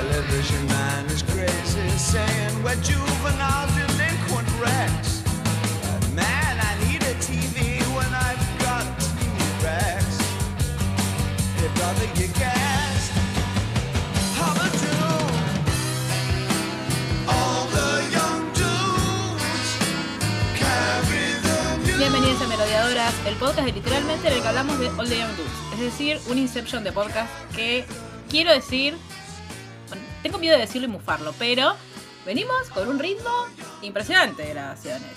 television man is crazy, saying we're juvenile delinquent wrecks. Man, I need a TV when I've got T-Rex. Hey, brother, you gassed. Hubba-doo. All the young dudes carry the. Bienvenidos a Merodeadoras, el podcast de literalmente en el que hablamos de All the Young Dudes. Es decir, un Inception de podcast que quiero decir. Tengo miedo de decirlo y mufarlo, pero venimos con un ritmo impresionante de grabaciones,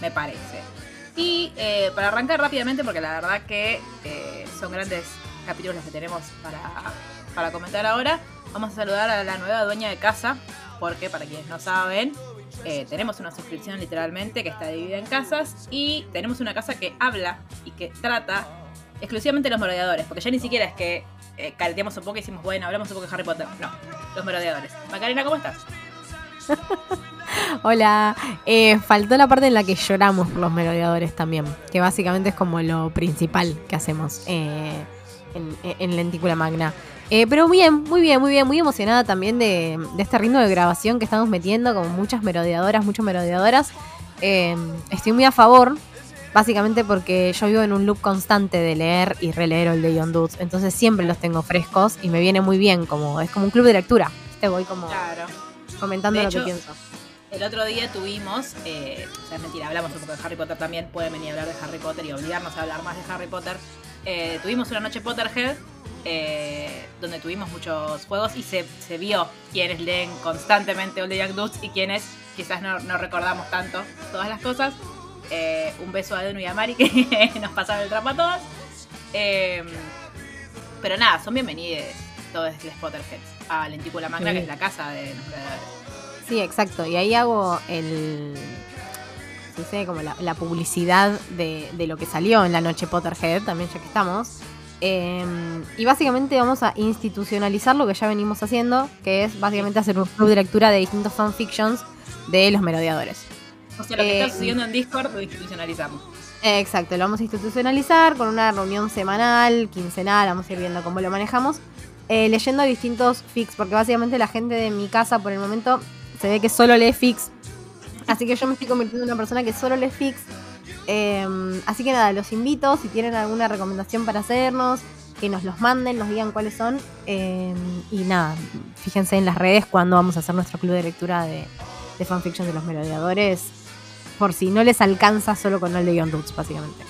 me parece. Y eh, para arrancar rápidamente, porque la verdad que eh, son grandes capítulos los que tenemos para, para comentar ahora, vamos a saludar a la nueva dueña de casa, porque para quienes no saben, eh, tenemos una suscripción literalmente que está dividida en casas y tenemos una casa que habla y que trata exclusivamente los merodeadores, porque ya ni siquiera es que eh, un poco y decimos, bueno, hablamos un poco de Harry Potter. No, los merodeadores. Macarena, ¿cómo estás? Hola, eh, faltó la parte en la que lloramos por los merodeadores también, que básicamente es como lo principal que hacemos eh, en, en Lentícula Magna. Eh, pero bien, muy bien, muy bien, muy emocionada también de, de este ritmo de grabación que estamos metiendo, como muchas merodeadoras, muchas merodeadoras. Eh, estoy muy a favor, básicamente porque yo vivo en un loop constante de leer y releer el de Young Dudes, entonces siempre los tengo frescos y me viene muy bien, como es como un club de lectura. Te voy como Claro. comentando De lo hecho, que pienso. El otro día tuvimos, eh, o sea, es mentira, hablamos un poco de Harry Potter también, pueden venir a hablar de Harry Potter y obligarnos a hablar más de Harry Potter. Eh, tuvimos una noche Potterhead, eh, donde tuvimos muchos juegos y se, se vio quienes leen constantemente All the Young Dudes y quienes quizás no, no recordamos tanto todas las cosas. Eh, un beso a Denu y a Mari que nos pasaron el trapo a todas. Eh, pero nada, son bienvenidos todos los Potterheads a Lentícula Magna, Sí. que es la casa de los creadores. Sí, exacto. Y ahí hago el. dice como la, la publicidad de, de lo que salió en la noche Potterhead, también ya que estamos. Eh, y básicamente vamos a institucionalizar lo que ya venimos haciendo, que es básicamente hacer un club de lectura de distintos fanfictions de los merodeadores. O sea, lo que Eh, está sucediendo en Discord lo institucionalizamos. Eh, Exacto, lo vamos a institucionalizar con una reunión semanal, quincenal, vamos a ir viendo cómo lo manejamos. eh, leyendo distintos fics, porque básicamente la gente de mi casa por el momento se ve que solo lee fics. Así que yo me estoy convirtiendo en una persona que solo lee fics. Eh, así que nada, los invito, si tienen alguna recomendación para hacernos, que nos los manden, nos digan cuáles son. eh, y nada, fíjense en las redes cuando vamos a hacer nuestro club de lectura de, de fanfiction de los merodeadores. Por si no les alcanza solo con el de Young Dudes, básicamente.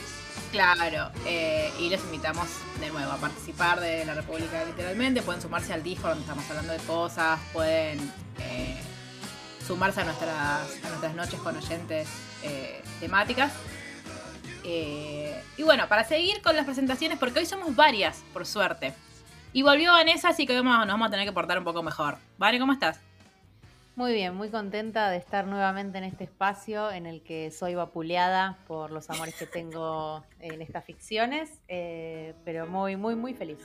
Claro, eh, y los invitamos de nuevo a participar de la República literalmente. Pueden sumarse al Discord donde estamos hablando de cosas, pueden eh, sumarse a nuestras, a nuestras noches con oyentes eh, temáticas. Y bueno, para seguir con las presentaciones, porque hoy somos varias, por suerte. Y volvió Vanessa, así que vamos- nos vamos a tener que portar un poco mejor. Vale, ¿cómo estás? Muy bien, muy contenta de estar nuevamente en este espacio en el que soy vapuleada por los amores que tengo en estas ficciones, eh, pero muy, muy, muy feliz.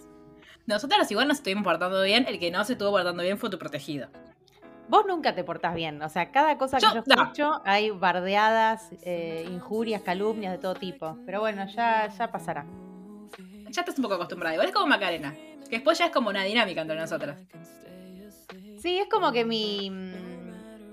Nosotras igual nos estuvimos portando bien, el que no se estuvo portando bien fue tu protegido. Vos nunca te portás bien, o sea, cada cosa que Yo- yo, no. escucho hay bardeadas, eh, injurias, calumnias de todo tipo, pero bueno, ya, ya pasará. Ya estás un poco acostumbrada, igual es como Macarena, que después ya es como una dinámica entre nosotras. Sí, es como que mi,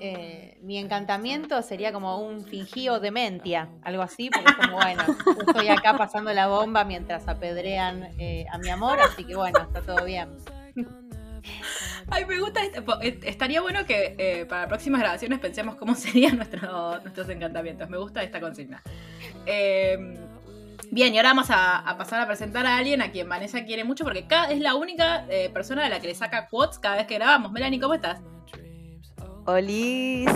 eh, mi encantamiento sería como un fingido dementia, algo así, porque es como, bueno, estoy acá pasando la bomba mientras apedrean eh, a mi amor, así que bueno, está todo bien. Ay, me gusta, este- eh, estaría bueno que eh, para próximas grabaciones pensemos cómo serían nuestro- nuestros encantamientos. Me gusta esta consigna. Eh, bien, y ahora vamos a, a pasar a presentar a alguien a quien Vanessa quiere mucho porque cada, es la única eh, persona de la que le saca quotes cada vez que grabamos. Melanie, ¿cómo estás? Olis,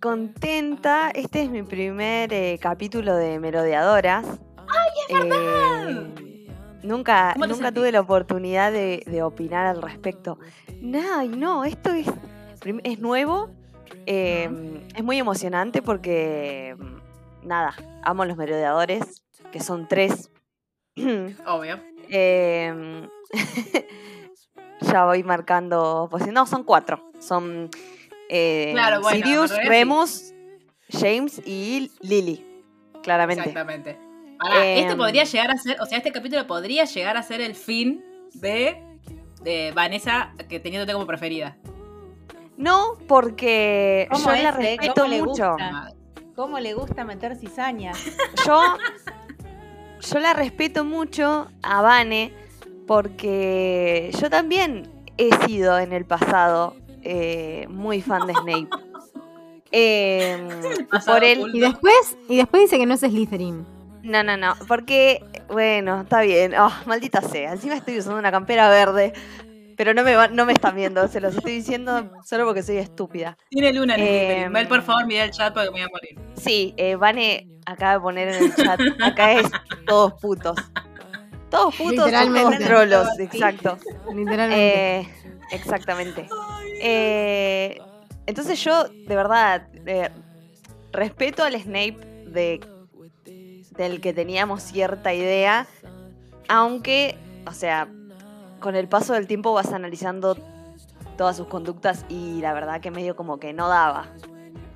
contenta. Este es mi primer eh, capítulo de Merodeadoras. ¡Ay, es verdad! nunca ¿Cómo te nunca sentís? tuve la oportunidad de, de opinar al respecto. Ay, no, esto es, es nuevo. eh, es muy emocionante porque, mm, nada, amo los merodeadores, que son tres. Obvio. Eh, ya voy marcando. Pues, no, son cuatro. Son eh, Claro, bueno, Sirius. Remus, James y Lily. Claramente. Exactamente. Pará, este Em. podría llegar a ser, o sea, este capítulo podría llegar a ser el fin de de Vanessa que teniéndote como preferida. No, porque ¿Cómo yo es, la eh? respeto ¿Cómo le mucho. gusta? ¿Cómo le gusta meter cizaña? Yo, yo la respeto mucho a Vane porque yo también he sido en el pasado eh, muy fan de Snape. Eh, pasado por él. Y después, y después dice que no es Slytherin. no, no, no, porque, bueno, está bien, oh, maldita sea, encima estoy usando una campera verde, pero no me, va- no me están viendo, se los estoy diciendo solo porque soy estúpida. Tiene luna en Eh. Vel, por favor, mira el chat porque me voy a morir. Sí, eh, Vane acaba de poner en el chat, acá es todos putos. Todos putos todos trolos, exacto. Literalmente. Eh, exactamente. Eh, entonces yo, de verdad, eh, respeto al Snape de, del que teníamos cierta idea, aunque, o sea, con el paso del tiempo vas analizando todas sus conductas y la verdad que medio como que no daba.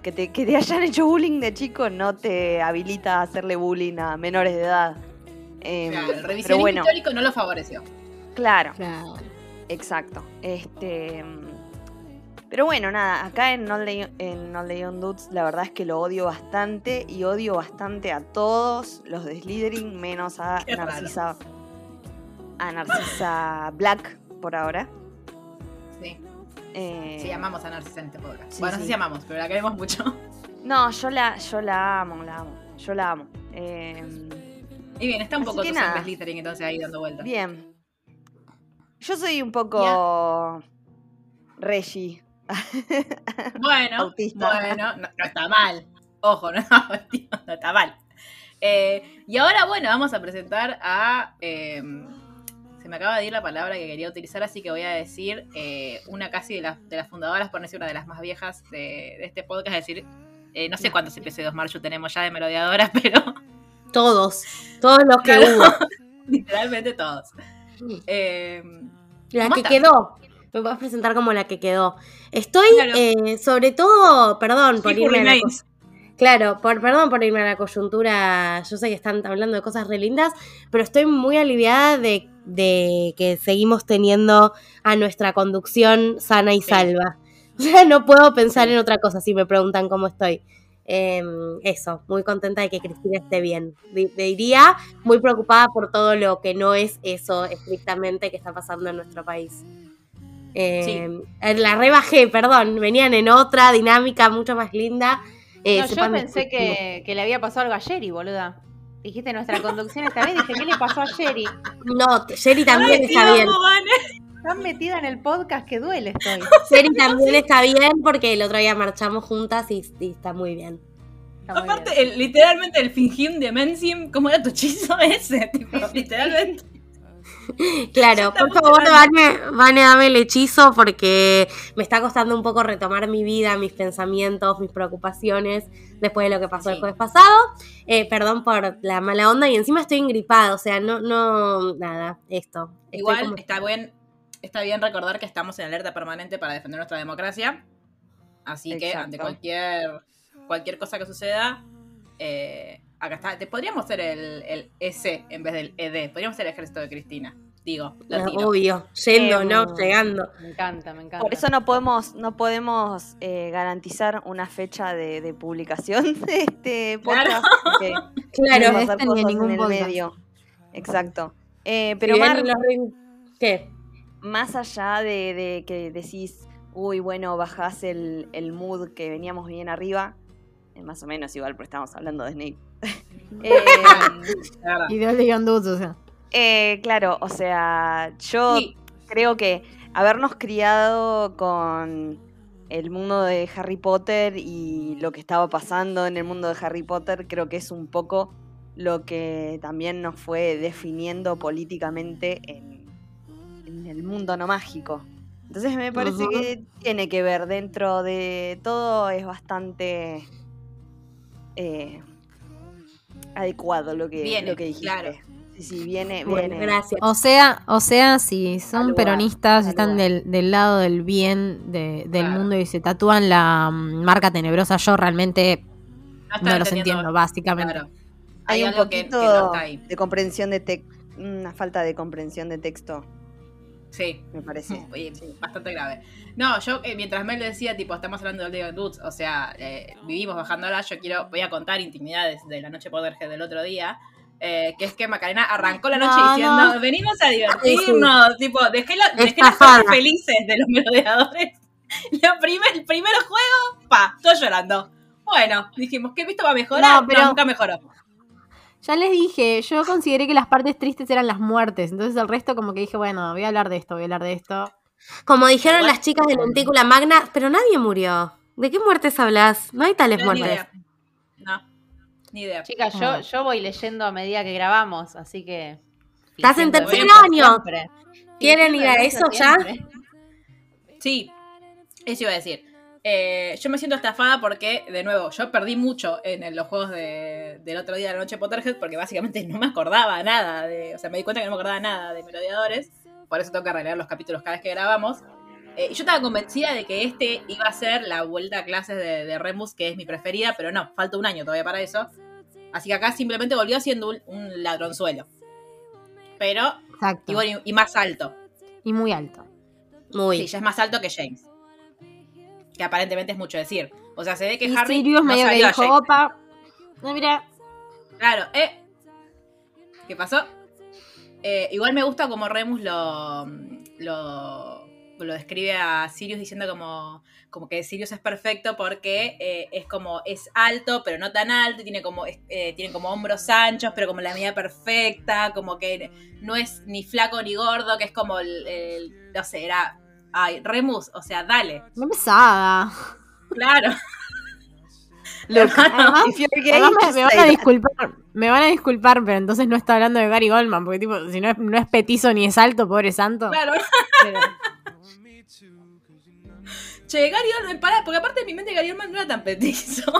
Que te, que te hayan hecho bullying de chico no te habilita a hacerle bullying a menores de edad. Em, Claro, el revisionismo bueno, histórico no lo favoreció. claro. Claro. Exacto. Este. Pero bueno, nada, acá en All Day, en All Day on Dudes la verdad es que lo odio bastante y odio bastante a todos los de Slytherin, menos a Qué raro. Narcisa. A Narcisa Black por ahora. Sí. Eh, Sí, amamos a Narcisa en este podcast. sí, bueno, no sé sí. si amamos, pero la queremos mucho. No, yo la, yo la amo, la amo. Yo la amo. Eh, Y bien, está un poco tu Slytherin entonces ahí dando vueltas. bien. Yo soy un poco. Reggie. Bueno, Autista. bueno, no, no está mal. Ojo, no, está mal. Eh, y ahora, bueno, vamos a presentar a. eh, se me acaba de ir la palabra que quería utilizar, así que voy a decir eh, una casi de las, de las fundadoras, por decir una de las más viejas de, de este podcast. Es decir, eh, no sé cuántos episodios Marchu tenemos ya de melodiadoras, pero Todos. Todos los que Claro. hubo. literalmente todos. Eh, La ¿Cómo que quedó. Me puedes presentar como la que quedó. Estoy, Claro. eh, sobre todo, perdón por irme a la Claro, por, perdón por irme a la coyuntura. Yo sé que están hablando de cosas re lindas, pero estoy muy aliviada de, de que seguimos teniendo a nuestra conducción sana y Sí. salva. O sea, no puedo pensar en otra cosa si me preguntan cómo estoy. Em, eso, muy contenta de que Cristina esté bien. Di- Diría muy preocupada por todo lo que no es eso estrictamente que está pasando en nuestro país. Eh, La rebajé, perdón, venían en otra dinámica mucho más linda. Eh, No, yo pensé que, que le había pasado algo a Jerry, boluda. Dijiste nuestra conducción está bien, dije, ¿qué le pasó a Jerry? No, Jerry también Ay, está bien. Tan metida en el podcast que duele estoy. Jerry también está bien porque el otro día marchamos juntas y, y está muy bien. Está Aparte, bien. el- literalmente el fingim de Mencium, ¿cómo era tu hechizo ese? Tipo, literalmente. Claro, por favor, Vane, Vane, dame el hechizo porque me está costando un poco retomar mi vida, mis pensamientos, mis preocupaciones después de lo que pasó el jueves pasado. Eh, perdón por la mala onda y encima estoy ingripada, o sea, no, no, nada, esto. Igual como- está bien, está bien recordar que estamos en alerta permanente para defender nuestra democracia. Así que ante cualquier, cualquier cosa que suceda, eh, acá está. Te podríamos ser el, el S en vez del ED. Podríamos ser el ejército de Cristina. Digo, latino. obvio, yendo, Em, ¿no? Llegando. Me encanta, me encanta. Por eso no podemos, no podemos eh, garantizar una fecha de, de publicación de este Claro. podcast. porque Claro, pueden este ni en ningún el podcast. medio. Exacto. Eh, pero Si Mar, los ¿Qué? más allá de, de que decís, uy, bueno, bajás el, el mood que veníamos bien arriba, eh, más o menos igual, pero estamos hablando de Snape. Eh, verdad. Y de o sea. eh, claro, o sea, yo Sí, creo que habernos criado con el mundo de Harry Potter y lo que estaba pasando en el mundo de Harry Potter, creo que es un poco lo que también nos fue definiendo políticamente en, en el mundo no mágico. Entonces me parece que tiene que ver dentro de todo, es bastante eh, adecuado lo que, Viene, lo que dijiste. claro. Sí, sí, viene, Bueno, viene. gracias. O sea, o sea, si son Al lugar, peronistas, están del, del lado del bien de- del Claro. mundo y se tatúan la mm, marca tenebrosa, yo realmente no, no los entiendo, básicamente. Claro. Hay, un algo que- poquito que no está ahí. de comprensión de texto, una falta de comprensión de texto. Sí, me parece. Oye, bastante grave. No, yo eh, mientras Mel decía, tipo, estamos hablando del Day of Dudes, o sea, eh, vivimos bajándola, yo quiero, voy a contar intimidades de la noche Potterhead del otro día. eh, que es que Macarena arrancó la noche No, diciendo, no. venimos a divertirnos, tipo, dejé, la- dejé las cosas felices de los merodeadores. La primer, el primer juego, pa, todo llorando. Bueno, dijimos, ¿qué visto va a mejorar? No, pero- no, nunca mejoró. Ya les dije, yo consideré que las partes tristes eran las muertes. Entonces el resto como que dije, bueno, voy a hablar de esto, voy a hablar de esto. Como dijeron las chicas de Lentícula Magna, pero nadie murió. ¿De qué muertes hablas? No hay tales Ni muertes. idea. No, ni idea. Chicas, yo, yo voy leyendo a medida que grabamos, así que. Estás en tercer año. ¿Quieren ir a eso ya? Sí, eso iba a decir. Eh, yo me siento estafada porque, de nuevo, yo perdí mucho en el- los juegos de- del otro día de la noche Potterhead porque básicamente no me acordaba nada de. O sea, me di cuenta que no me acordaba nada de Merodeadores. Por eso tengo que releer los capítulos cada vez que grabamos. Eh, y yo estaba convencida de que este iba a ser la vuelta a clases de, de Remus, que es mi preferida, pero no, falta un año todavía para eso. Así que acá simplemente volvió siendo un, un ladronzuelo. Pero, Exacto. y, bueno, y- y más alto. Y muy alto. Muy. Sí, ya es más alto que James. Que aparentemente es mucho decir. O sea, se ve que Y Harry. Sirius no medio salió dijo, opa. No, mira. Claro, eh. ¿Qué pasó? Eh, igual me gusta como Remus lo, lo, lo describe a Sirius diciendo como, como que Sirius es perfecto porque eh, es como, es alto, pero no tan alto, y tiene como, eh, tiene como hombros anchos, pero como la medida perfecta, como que no es ni flaco ni gordo, que es como el, el- no sé, era, ay, Remus, o sea, dale, Muy pesada. claro. Look, Además- if you're gay, Además me, me van a disculpar, me van a disculpar, pero entonces no está hablando de Gary Goldman, porque tipo, si no es, no es petizo ni es alto, pobre santo. Claro. Pero- Che, Gary Oldman, pará, porque aparte de mi mente Gary Oldman no era tan petizo.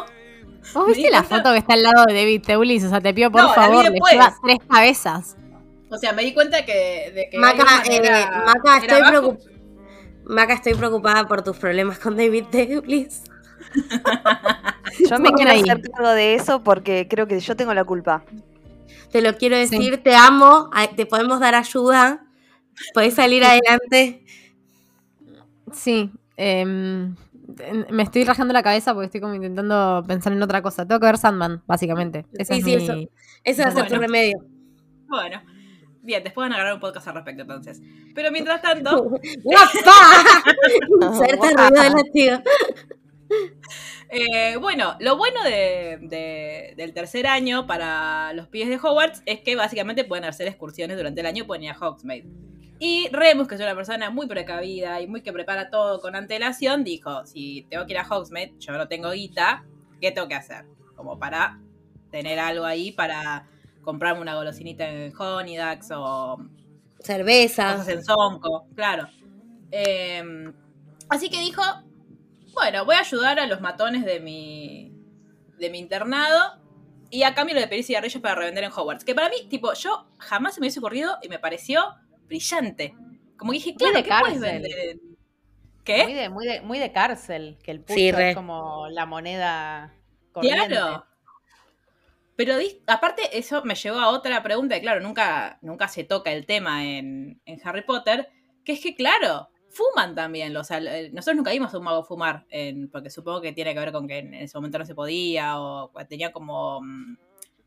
¿Vos Me viste la cuenta- foto que está al lado de David Teulis? O sea, te pido por No, favor, le lleva tres cabezas. O sea, me di cuenta que, de que Maca, eh, era- Maca, era estoy preocupada. Maca, estoy preocupada por tus problemas con David Teulis. Yo me quiero ahí. hacer cargo de eso porque creo que yo tengo la culpa. Te lo quiero decir, te amo, te podemos dar ayuda, puedes salir adelante. Sí. em, me estoy rajando la cabeza porque estoy como intentando pensar en otra cosa. Tengo que ver Sandman, básicamente. Esa Sí, es sí, mi- eso. Ese va a ser tu remedio. Bueno. Bien, después van a grabar un podcast al respecto entonces. Pero mientras tanto, ¡Guapa! Ruido eh, bueno, lo bueno de- de- del tercer año para los pibes de Hogwarts es que básicamente pueden hacer excursiones durante el año, pueden ir a Hogsmeade. Y Remus, que es una persona muy precavida y muy que prepara todo con antelación, dijo, si tengo que ir a Hogsmeade, yo no tengo guita, ¿qué tengo que hacer? Como para tener algo ahí para comprarme una golosinita en Honidax o Cerveza. cosas en Sonco, claro. Eh, así que dijo, bueno, voy a ayudar a los matones de mi, de mi internado y a cambio a pedir cigarrillos para revender en Hogwarts. Que para mí, tipo, yo jamás se me hubiese ocurrido y me pareció brillante. Como que dije, claro, de ¿qué puedes vender? Muy ¿Qué? de, muy, de, muy de cárcel, que el Sí, re. es como la moneda corriente. Claro. Pero dis- aparte, eso me llevó a otra pregunta, que claro, nunca, nunca se toca el tema en, en Harry Potter, que es que, claro, fuman también. Los, al- eh, nosotros nunca vimos a un mago fumar, en- porque supongo que tiene que ver con que en ese momento no se podía, o tenía como... mm,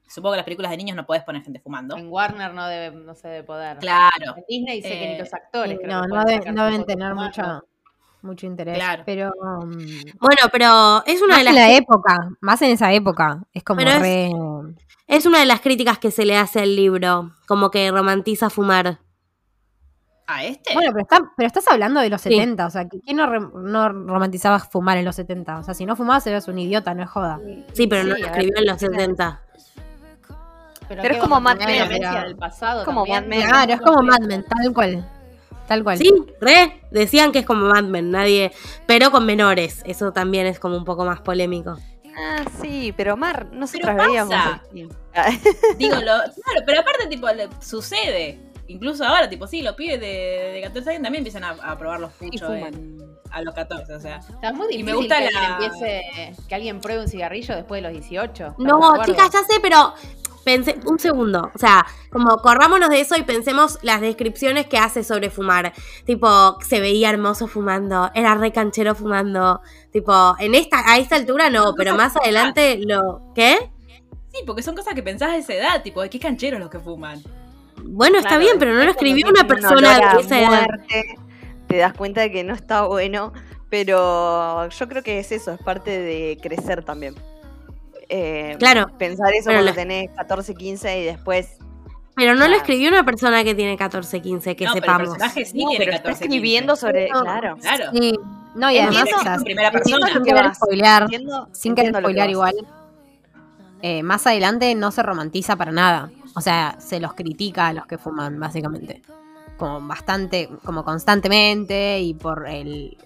Supongo que en las películas de niños no podés poner gente fumando. En Warner no, debe, no se debe poder. Claro, En Disney sé que Eh, ni los actores. creo no, que no, no deben tener fumando. mucho, mucho interés. Claro. Pero. um, Bueno, pero es una más de en las la época, más en esa época. Es como re. es una de las críticas que se le hace al libro, como que romantiza fumar. a este. Bueno, pero, está, pero estás hablando de los Sí. 70, o sea, ¿quién no, re- no romantizaba fumar en los 70? O sea, si no fumabas eras un idiota, no es joda. Sí, pero no lo escribió ver, en los claro. 70. Pero, Pero ¿qué es como Mad Men, del pasado como? Mad Men. Claro, es como Mad Men, tal cual. Tal cual. Sí, re, decían que es como Mad Men, nadie, pero con menores, eso también es como un poco más polémico. Ah, sí, pero Mar, nosotros Pero veíamos. Digo, lo, claro, pero aparte, tipo, le- sucede. Incluso ahora, tipo, sí, los pibes de, de 14 años también empiezan a, a probar los puchos en- a los 14, o sea. Está muy Y difícil me gusta que, la- alguien empiece, que alguien pruebe un cigarrillo después de los 18. ¿estás de No, chicas, ya sé, pero pense, un segundo, o sea, como corrámonos de eso y pensemos las descripciones que hace sobre fumar. Tipo, se veía hermoso fumando, era re canchero fumando. Tipo, en esta, a esta altura no, pero más adelante lo. ¿Qué? Sí, porque son cosas que pensás a esa edad, tipo, de qué cancheros los que fuman. Bueno, está Claro, bien, pero no lo escribió una persona de esa edad. muerte, Te das cuenta de que no está bueno, pero yo creo que es eso, es parte de crecer también. Eh, Claro, Pensar eso cuando la- tenés 14, 15 y después. pero no lo Claro. escribió una persona que tiene 14, 15, que no, pero el sepamos. personaje sí No, tiene pero está 14, escribiendo 15. sobre. No. Claro. Claro. Sí. No, y además, primera persona. sin que querer spoilear, Entiendo, sin querer lo spoilear igual, eh, más adelante no se romantiza para nada. O sea, se los critica a los que fuman, básicamente. Como bastante, como constantemente y por el,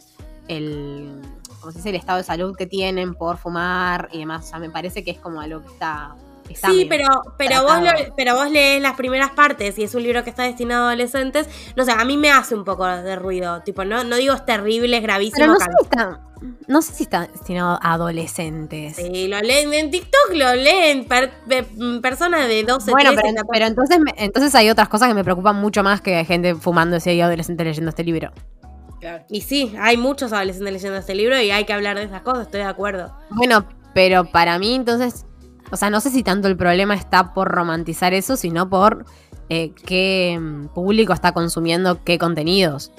el, ¿cómo se dice? El estado de salud que tienen por fumar y demás. O sea, me parece que es como algo que está... Sí, pero, pero, vos lo- pero vos lees las primeras partes y es un libro que está destinado a adolescentes. No sé, a mí me hace un poco de ruido. Tipo, no, no digo es terrible, es gravísimo. Pero no sé, si está, no sé si está destinado a adolescentes. Sí, lo leen en TikTok, lo leen per- mm, personas de 12, Bueno, 13, pero, 14. pero entonces, entonces hay otras cosas que me preocupan mucho más que gente fumando ese día adolescente leyendo este libro. Claro. Y sí, hay muchos adolescentes leyendo este libro y hay que hablar de esas cosas, estoy de acuerdo. Bueno, pero para mí entonces, o sea, no sé si tanto el problema está por romantizar eso, sino por eh, qué mm, público está consumiendo qué contenidos.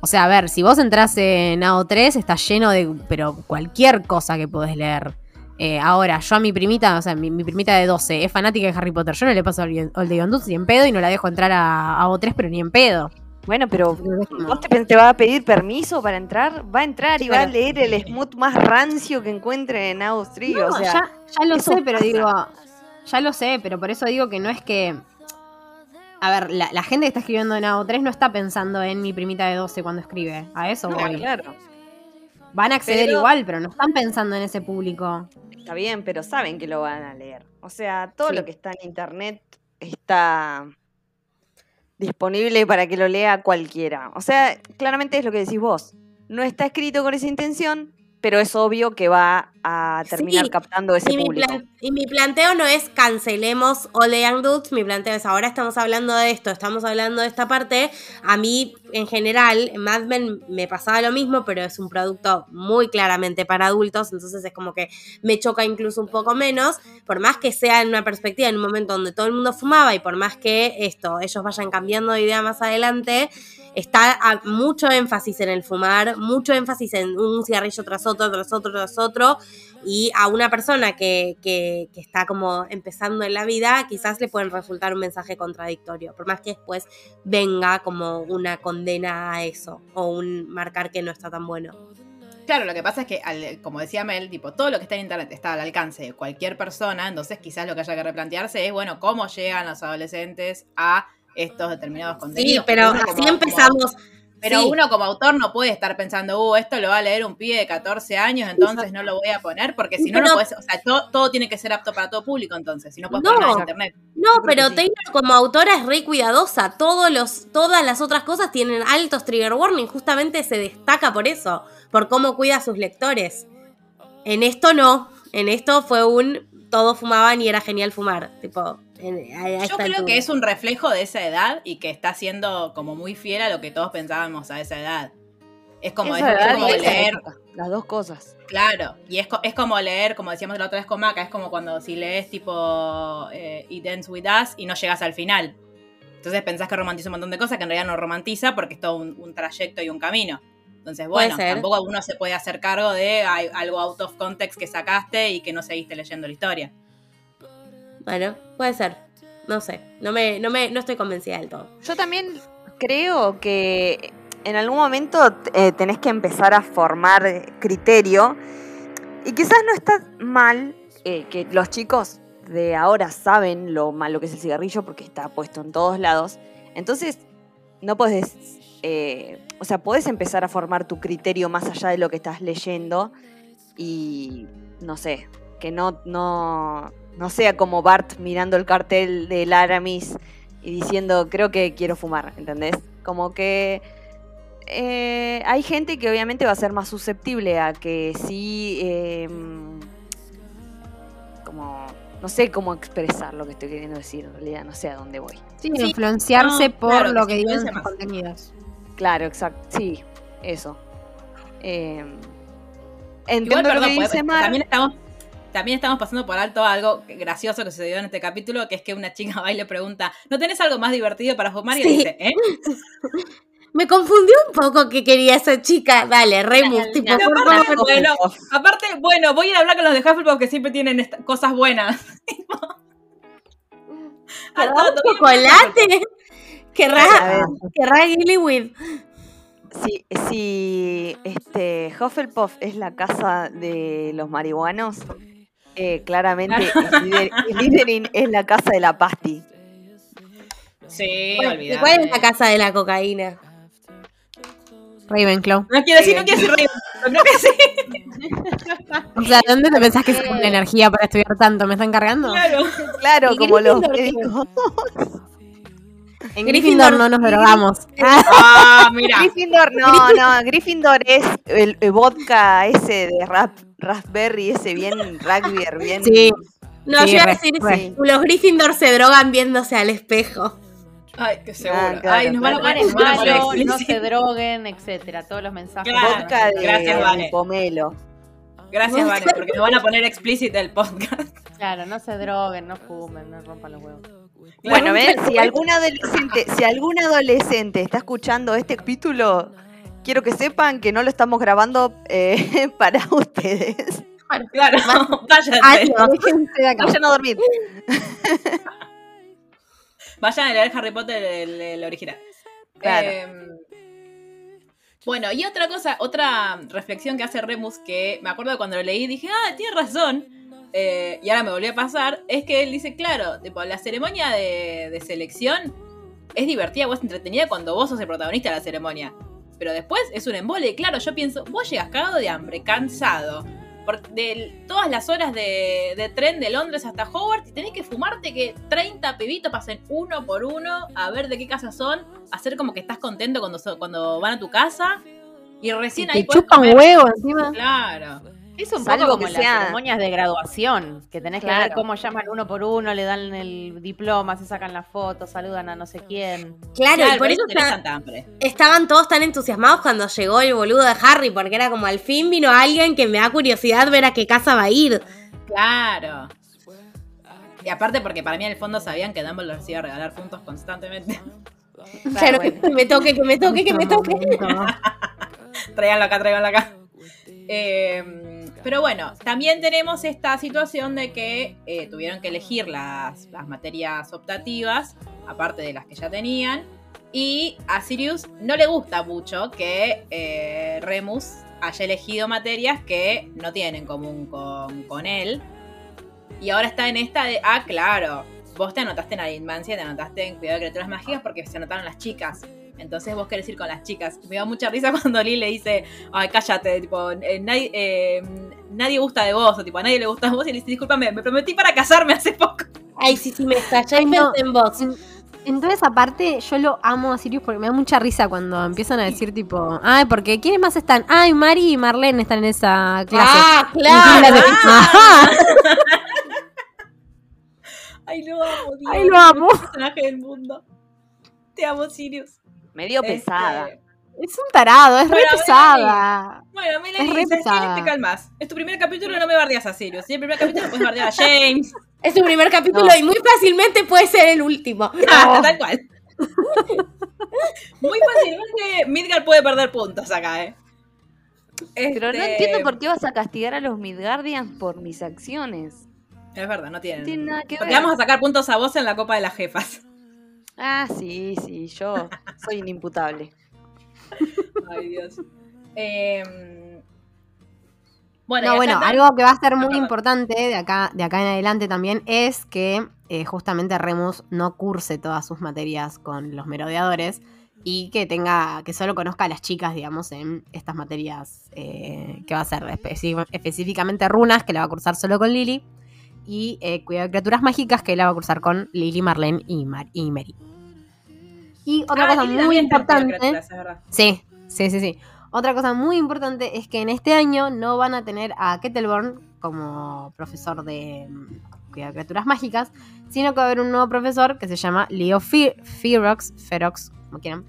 O sea, a ver, si vos entras en AO3, está lleno de, pero cualquier cosa que podés leer. Eh, ahora, yo a mi primita, o sea, mi, mi primita de 12 es fanática de Harry Potter. Yo no le paso All the Young Dudes ni en pedo y no la dejo entrar a AO3, pero ni en pedo. Bueno, pero ¿vos te, va a pedir permiso para entrar? Va a entrar y va a leer el smooth más rancio que encuentre en Austria. No, o sea, ya, ya lo sé, pero digo, ya lo sé, pero por eso digo que no es que... A ver, la, la gente que está escribiendo en AO3 no está pensando en mi primita de 12 cuando escribe. A eso no, voy. claro. Van a acceder Pero- igual, pero no están pensando en ese público. Está bien, pero saben que lo van a leer. O sea, todo Sí. lo que está en internet está disponible para que lo lea cualquiera. O sea, claramente es lo que decís vos. No está escrito con esa intención, pero es obvio que va a terminar Sí, captando ese Y mi, público. plan- y mi planteo no es cancelemos All the Young Dudes, mi planteo es ahora estamos hablando de esto, estamos hablando de esta parte. A mí, en general, en Mad Men me pasaba lo mismo, pero es un producto muy claramente para adultos, entonces es como que me choca incluso un poco menos, por más que sea en una perspectiva, en un momento donde todo el mundo fumaba y por más que esto, ellos vayan cambiando de idea más adelante, está mucho énfasis en el fumar, mucho énfasis en un cigarrillo tras otro, tras otro, tras otro, y a una persona que, que- que está como empezando en la vida, quizás le pueden resultar un mensaje contradictorio, por más que después venga como una condena a eso, o un marcar que no está tan bueno. Claro, lo que pasa es que, como decía Mel, tipo, todo lo que está en internet está al alcance de cualquier persona, entonces quizás lo que haya que replantearse es, bueno, cómo llegan los adolescentes a estos determinados Sí, contenidos. pero Porque uno así como- empezamos. Pero sí. uno como autor no puede estar pensando, uh, esto lo va a leer un pibe de 14 años, entonces no lo voy a poner, porque si no, no Pero- puedes, o sea, todo, todo tiene que ser apto para todo público, entonces, si no puedes No. poner nada en internet. No, creo pero sí. Taylor como autora es re cuidadosa. Todos los, todas las otras cosas tienen altos trigger warning. Justamente se destaca por eso, por cómo cuida a sus lectores. En esto no. En esto fue un todos fumaban y era genial fumar. Tipo, Yo creo altura. que es un reflejo de esa edad y que está siendo como muy fiel a lo que todos pensábamos a esa edad. Es como, es, es leer, época, las dos cosas. claro, y es, es como leer, como decíamos la otra vez con Maca, es como cuando si lees tipo eh, It Ends With Us y no llegas al final. Entonces pensás que romantiza un montón de cosas que en realidad no romantiza porque es todo un, un trayecto y un camino. Entonces, bueno, tampoco uno se puede hacer cargo de algo out of context que sacaste y que no seguiste leyendo la historia. Bueno, puede ser. No sé. No me, no me, no estoy convencida del todo. Yo también creo que en algún momento eh, tenés que empezar a formar criterio. Y quizás no está mal eh, que los chicos de ahora saben lo malo que es el cigarrillo porque está puesto en todos lados. Entonces, no podés. eh, o sea, podés empezar a formar tu criterio más allá de lo que estás leyendo. Y no sé, que no, no, no sea como Bart mirando el cartel del Aramis y diciendo, creo que quiero fumar, ¿entendés? Como que eh, hay gente que obviamente va a ser más susceptible a que sí, eh, como no sé cómo expresar lo que estoy queriendo decir, en realidad no sé a dónde voy. Sí, Sí, influenciarse no, por claro, lo que que sus más. contenidos. Claro, exacto, sí, eso. Eh, Igual, entiendo perdón, lo que porque dice Mar. también estamos, también estamos pasando por alto algo gracioso que sucedió en este capítulo, que es que una chica va y le pregunta, ¿no tenés algo más divertido para fumar? Y él Sí. dice, ¿eh? Me confundió un poco que quería esa chica. Dale, Remus, tipo, por Aparte, favor. bueno, aparte, bueno, voy a ir a hablar con los de Hufflepuff que siempre tienen cosas buenas. ¿Te Ah, da todo un bien, chocolate? Querrá, querrá Gillyweed. Si, si este, Hufflepuff es la casa de los marihuanos, eh, claramente Slytherin- es la casa de la pasti. Sí, Bueno, ¿Y olvidate. cuál es la casa de la cocaína? Ravenclaw. No quiero decir, no quiero decir rey, no quiero decir. O sea, ¿dónde te pensás que se pone la energía para estudiar tanto? ¿Me están cargando? Claro. Claro, ¿Y como los médicos. En Gryffindor no nos drogamos. Ah, Ah, mira. Gryffindor, no, no, Gryffindor es el, el vodka ese de rap, raspberry, ese bien rugby, bien... Sí. No, Sí, yo iba a decir, los Gryffindor se drogan viéndose al espejo. Ay, qué seguro. Ah, claro, Ay, nos van a poner malo, no se droguen, etcétera. Todos los mensajes. Claro. Vodka de, Gracias, Vane. de pomelo. Gracias, Vane, porque nos van a poner explícito el podcast. Claro, no se droguen, no fumen, no rompan los huevos. Bueno, ven, si algún adolescente, si algún adolescente está escuchando este capítulo, quiero que sepan que no lo estamos grabando eh, para ustedes. Claro, váyanse. De acá. Vayan a dormir. Vayan a leer Harry Potter el, el original. Claro. Eh, bueno, y otra cosa, otra reflexión que hace Remus, que me acuerdo cuando lo leí, dije, ah, tiene razón. Eh, y ahora me volvió a pasar, es que él dice, claro, tipo, la ceremonia de, de selección es divertida, vos entretenida cuando vos sos el protagonista de la ceremonia. Pero después es un embole, y claro, yo pienso, vos llegas cagado de hambre, cansado, por, de todas las horas de, de tren de Londres hasta Hogwarts y tenés que fumarte que 30 pibitos pasen uno por uno a ver de qué casa son, hacer como que estás contento cuando, so- cuando van a tu casa y recién ahí Te chupan comer. huevo encima. Claro. Es un Salvo poco como que las sea- ceremonias de graduación, que tenés que ver cómo llaman uno por uno, le dan el diploma, se sacan la foto, saludan a no sé quién. Claro, y por eso está- estaban todos tan entusiasmados cuando llegó el boludo de Harry, porque era como al fin vino alguien que me da curiosidad ver a qué casa va a ir. Claro. Y aparte porque para mí en el fondo sabían que Dumbledore les iba a regalar puntos constantemente. Claro, que, que me toque, que me toque, que me toque. tráiganlo acá, tráiganlo acá. Eh, pero bueno, también tenemos esta situación de que eh, tuvieron que elegir las, materias optativas, aparte de las que ya tenían. Y a Sirius no le gusta mucho que eh, Remus haya elegido materias que no tienen en común con, con él. Y ahora está en esta de, ah, claro, vos te anotaste en Adinmancia, te anotaste en Cuidado de Criaturas Mágicas porque se anotaron las chicas. Entonces vos querés ir con las chicas. Me da mucha risa cuando Lee le dice, ay, cállate, tipo, eh, nadie, eh, nadie gusta de vos, o tipo, a nadie le gusta de vos, y le dice, discúlpame, me prometí para casarme hace poco. Ay, sí, sí, me y no. en vos. Entonces, aparte, yo lo amo a Sirius porque me da mucha risa cuando empiezan a decir, tipo, ay, porque ¿quiénes más están? Ay, Mari y Marlene están en esa clase. Ah, claro. Ajá. Ay, lo amo, Dios. Ay, lo amo. el personaje del mundo. Te amo, Sirius. Medio Este, pesada. Es un tarado, es re Bueno, pesada. Bueno, Melanie, Es re ¿sabes qué? pesada. te calmas. Es tu primer capítulo, no me bardeas a Sirius. Y el primer capítulo puedes bardear a James. Es tu primer capítulo No. y muy fácilmente puede ser el último. Ah, tal cual. Muy fácilmente Midgar puede perder puntos acá, ¿eh? Pero no Este, entiendo por qué vas a castigar a los Midgardians por mis acciones. Es verdad, no tienen. No tiene nada que Porque vamos a sacar puntos a vos en la Copa de las Jefas. Ah, sí, sí, yo soy inimputable. Ay, Dios. Em, bueno, No, bueno, algo que va a ser muy importante de acá, de acá en adelante también es que eh, justamente Remus no curse todas sus materias con los merodeadores y que tenga, que solo conozca a las chicas, digamos, en estas materias eh, que va a ser específicamente runas, que la va a cursar solo con Lily, y eh, cuidado de criaturas mágicas, que la va a cursar con Lily, Marlene y, Mar- y Mary. Y otra Ah, cosa Lily muy importante. criaturas. Sí, sí, sí, sí. Otra cosa muy importante es que en este año no van a tener a Kettleborn como profesor de mm, cuidado de criaturas mágicas, sino que va a haber un nuevo profesor que se llama Leo Fe- Ferox, Ferox, como quieran,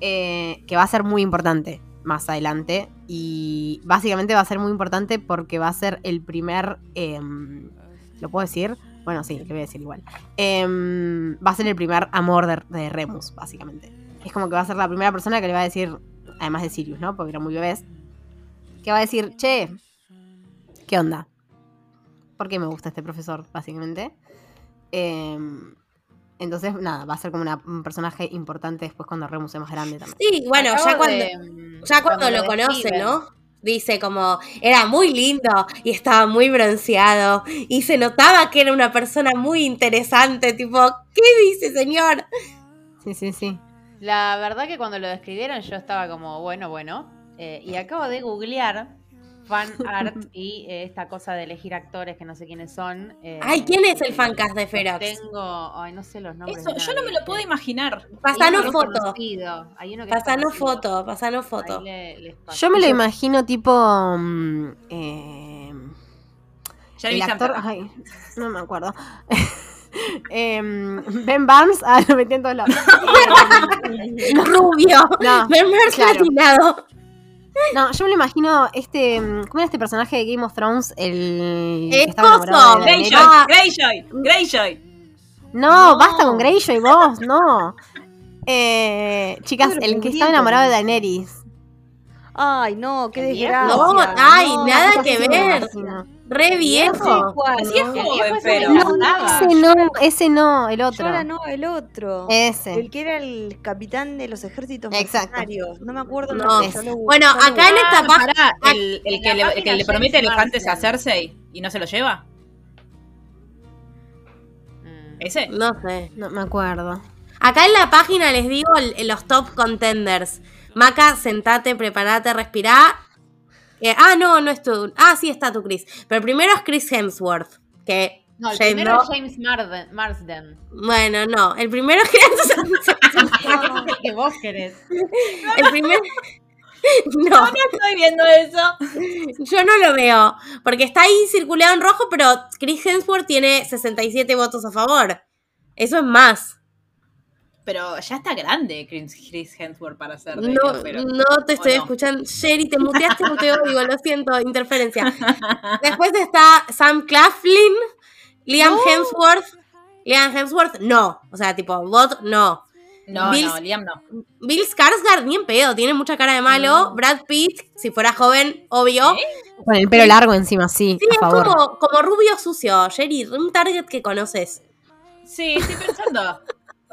eh, que va a ser muy importante más adelante. Y básicamente va a ser muy importante porque va a ser el primer. em, ¿Lo puedo decir? Bueno, sí, lo voy a decir igual. Em, va a ser el primer amor de, de Remus, básicamente. Es como que va a ser la primera persona que le va a decir, además de Sirius, ¿no? Porque eran muy bebés, que va a decir, che, ¿qué onda? ¿Por qué me gusta este profesor, básicamente? Em, entonces, nada, va a ser como una- un personaje importante después cuando Remus sea más grande también. Sí, bueno, Acabo ya cuando, de, ya cuando lo describen. conoce, ¿no? Dice como, era muy lindo y estaba muy bronceado y se notaba que era una persona muy interesante, tipo, ¿qué dice señor? Sí, sí, sí. La verdad que cuando lo describieron yo estaba como, bueno, bueno. eh, y acabo de googlear fan art y eh, esta cosa de elegir actores que no sé quiénes son. eh, Ay, ¿quién es el fancast de Ferox? Tengo, ay, no sé los nombres. Eso, yo no me lo puedo imaginar. Pasanos foto, pasanos foto, pasanos foto. Le-. Yo me lo imagino tipo... mm, eh, el actor, ay, no me acuerdo. Em, ben Barnes, ah, lo metí en todos lados. Em, Rubio, no, Vermeer claro. platinado. No, yo me lo imagino este, mm, ¿cómo era este personaje de Game of Thrones? El que Es estaba enamorado de coso. Daenerys? Greyjoy. Greyjoy, Greyjoy. No, No. basta con Greyjoy, vos, no. Eh, chicas, Pero el que estaba enamorado de. Daenerys. Ay, no, qué desgracia. No, ay, No, nada que ver. Re viejo. ¿Cuál? Sí, es No, El joven, viejo ese pero- No, ese no, ese no, el otro. Llora no, el otro. Ese. El que era el capitán de los ejércitos Exacto. mercenarios. No me acuerdo No. lo- Bueno, acá en esta página. El, que le, el que le promete elefantes a. Cersei y no se lo lleva. Mm. ¿Ese? No sé. No me acuerdo. Acá en la página les digo los top contenders. Maca, sentate, prepárate, respirá. Eh, ah, no, no es tu. Ah, sí está tu Chris. Pero primero es Chris Hemsworth. Que. No, el James- primero no. es James Marsden. Marsden. Bueno, no. El primero es Chris que vos querés. El primer. No, Estoy viendo eso. yo no lo veo. Porque está ahí circulado en rojo, pero Chris Hemsworth tiene 67 votos a favor. Eso es más. Pero ya está grande Chris Chris Hemsworth para ser de No, pero- no te estoy escuchando. Sherry, te muteaste, no te oigo, lo siento, interferencia. Después está Sam Claflin, Liam Hemsworth. Liam Hemsworth, no. O sea, tipo, bot, no. No, Bill- no, Liam no. Bill Skarsgård, ni en pedo, tiene mucha cara de malo. Brad Pitt, si fuera joven, obvio. Con el pelo largo encima, sí, Sí, a es favor. como, como rubio sucio. Sherry, un target que conoces. Sí, estoy pensando.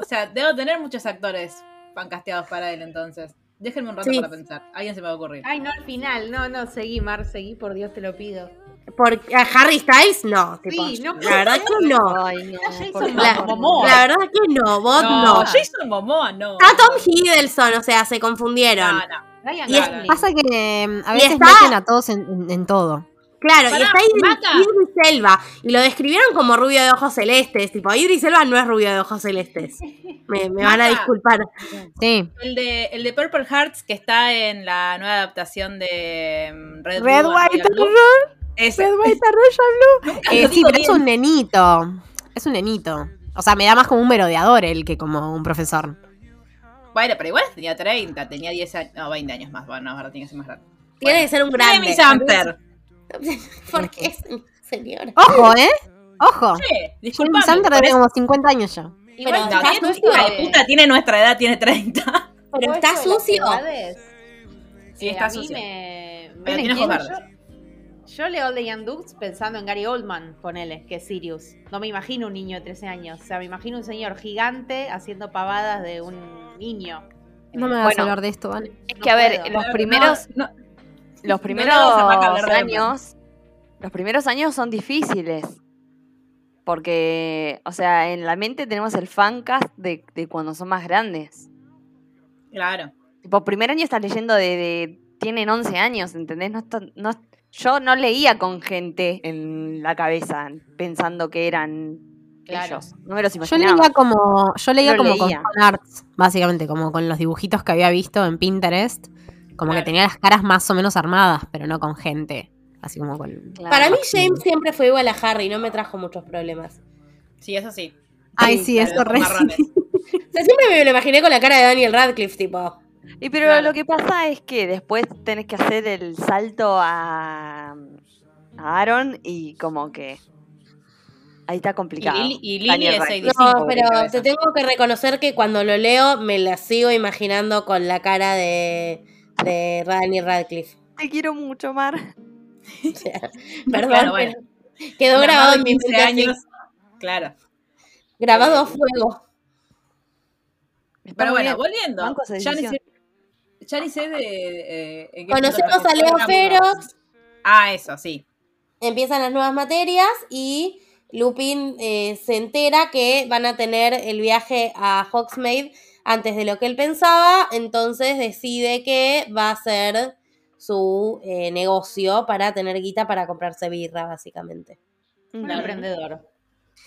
O sea, debo tener muchos actores fancasteados para él entonces. Déjenme un rato Sí. para pensar. Alguien se me va a ocurrir. Ay, no, al final. No, no, seguí, Mar, seguí, por Dios te lo pido. Por a Harry Styles, no. Tipo, Sí, no. la verdad que no. Ay, no. Jason por La. Momoa. la verdad que no, bot no. no, Jason Momoa no. Está Tom Hiddleston, o sea, se confundieron. No, no. Ryan Y es-. Pasa que mm, a veces meten a todos en, en- en todo. Claro, y Pará, está Idris. Idris Elba. Y lo describieron como rubio de ojos celestes. Tipo, Idris Elba no es rubio de ojos celestes. Me, me van a disculpar. Sí. El de, el de Purple Hearts que está en la nueva adaptación de mm, Red, Red, Blue White, Blue. Red, White, Royal Blue. Eh, sí, pero es un nenito. Es un nenito. O sea, me da más como un merodeador él que como un profesor. Bueno, pero igual tenía 30, tenía 10 años, no, 20 años más. Bueno, ahora tiene que ser más grande. Tiene que ser un grande. Samper. ¿Por qué, señor? Ojo, ¿eh? Ojo. Sí, tiene eso- como 50 años ya. Pero No, está sucio. hija de puta, tiene nuestra edad, tiene 30. Pero está sucio. Sí, eh, está a sucio. me- Pero tiene ojos verdes. Yo, leo The Young Ducks pensando en Gary Oldman, ponele, que es Sirius. No me imagino un niño de 13 años. O sea, me imagino un señor gigante haciendo pavadas de un niño. No me hagas Bueno. hablar de esto, ¿vale? Es No que, a ver, puedo. los No, primeros, no, los primeros años, los primeros años son difíciles. Porque, o sea, en la mente tenemos el fancast de, de cuando son más grandes. Claro. Tipo, primer año estás leyendo de, de- tienen 11 años, ¿entendés? No, está- no- yo no leía con gente en la cabeza pensando que eran Claro. ellos. No me los Yo leía como, yo leía como con fanarts, básicamente, como con los dibujitos que había visto en Pinterest. Como que tenía las caras más o menos armadas, pero no con gente Así como con. Claro. Para mí James siempre fue igual a Harry, no me trajo muchos problemas. Sí, eso sí. Ay, sí, Claro, es los correcto. marrones. O sea, siempre me lo imaginé con la cara de Daniel Radcliffe, tipo. Y pero Claro. lo que pasa es que después tenés que hacer el salto a, a Aaron y como que ahí está Y complicado. Y Lily Daniel es Radcliffe. 65. No, pero te tengo que reconocer que cuando lo leo me la sigo imaginando con la cara de, de Daniel Radcliffe. Te quiero mucho, Mar. O sea, Perdón, Claro, bueno. pero quedó grabado en de mi 15 mente así, años. Claro. grabado a Eh, fuego. Pero bueno, bien. volviendo. Ya ni, sé, decisión. ya ni sé de. eh, Conocemos a Leo Feroz. Ah, eso, sí. Empiezan las nuevas materias y Lupin eh, se entera que van a tener el viaje a Hogsmeade antes de lo que él pensaba, entonces decide que va a ser su eh, negocio para tener guita para comprarse birra, básicamente. Un Ujú. emprendedor.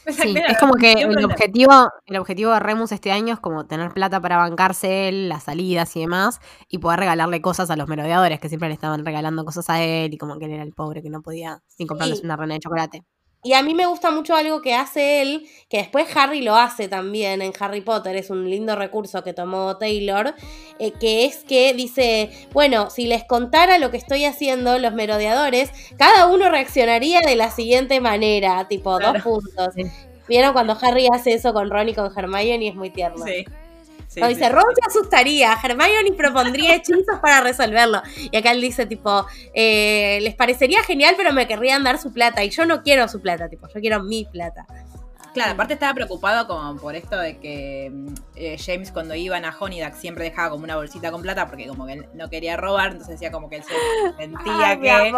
Sí, es como que el objetivo, el objetivo de Remus este año es como tener plata para bancarse él, las salidas y demás, y poder regalarle cosas a los merodeadores que siempre le estaban regalando cosas a él, y como que él era el pobre que no podía ni comprarles Sí. una rena de chocolate. Y a mí me gusta mucho algo que hace él, que después Harry lo hace también en Harry Potter, es un lindo recurso que tomó Taylor, eh, que es que dice, bueno, si les contara lo que estoy haciendo los merodeadores, cada uno reaccionaría de la siguiente manera, tipo Claro. dos puntos. Sí. ¿Vieron cuando Harry hace eso con Ron y con Hermione? Es muy tierno. Sí. Sí, dice, sí. Ron se asustaría, Hermione propondría hechizos para resolverlo. Y acá él dice, tipo, eh, les parecería genial, pero me querrían dar su plata. Y yo no quiero su plata, tipo, yo quiero mi plata. Claro, aparte estaba preocupado como por esto de que mm, eh, James cuando iban a Honeydakk siempre dejaba como una bolsita con plata porque como que él no quería robar, entonces decía como que él se sentía que...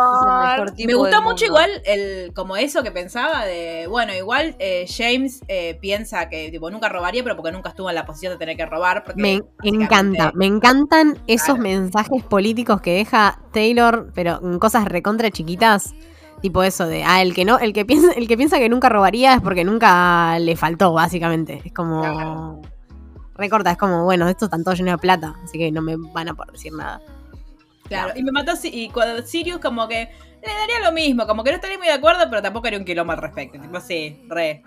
Me gustó mucho mundo. igual el como eso que pensaba de, bueno, igual eh, James eh, piensa que tipo nunca robaría, pero porque nunca estuvo en la posición de tener que robar. Porque Me encanta, me encantan esos Claro. mensajes políticos que deja Taylor, pero en cosas recontra chiquitas. Tipo eso de, ah, el que no, el que piensa, el que piensa que nunca robaría es porque nunca le faltó, básicamente. Es como. Claro. Recorta, es como, bueno, esto están todos llenos de plata, así que no me van a poder decir nada. Claro, y me mató y cuando Sirius como que le daría lo mismo, como que no estaría muy de acuerdo, pero tampoco haría un quilombo al respecto. Tipo, sí, re.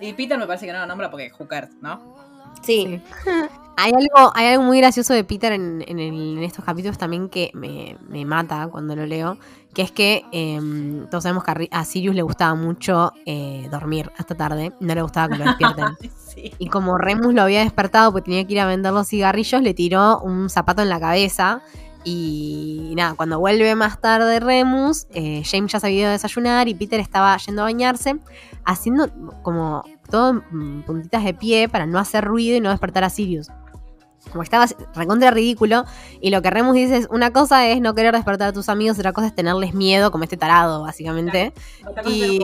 Y Peter me parece que no lo nombra porque Hooker, ¿no? Sí. Hay algo, hay algo muy gracioso de Peter en, en el- en estos capítulos también que me, me mata cuando lo leo, que es que em, todos sabemos que a Ri- a Sirius le gustaba mucho eh, dormir hasta tarde, no le gustaba que lo despierten. Sí. Y como Remus lo había despertado porque tenía que ir a vender los cigarrillos, le tiró un zapato en la cabeza. Y nada, cuando vuelve más tarde Remus, eh, James ya se había ido a desayunar y Peter estaba yendo a bañarse, haciendo como todo puntitas de pie para no hacer ruido y no despertar a Sirius. Como que estaba recontra ridículo. Y lo que Remus dice es: una cosa es no querer despertar a tus amigos, otra cosa es tenerles miedo, como este tarado, básicamente. Y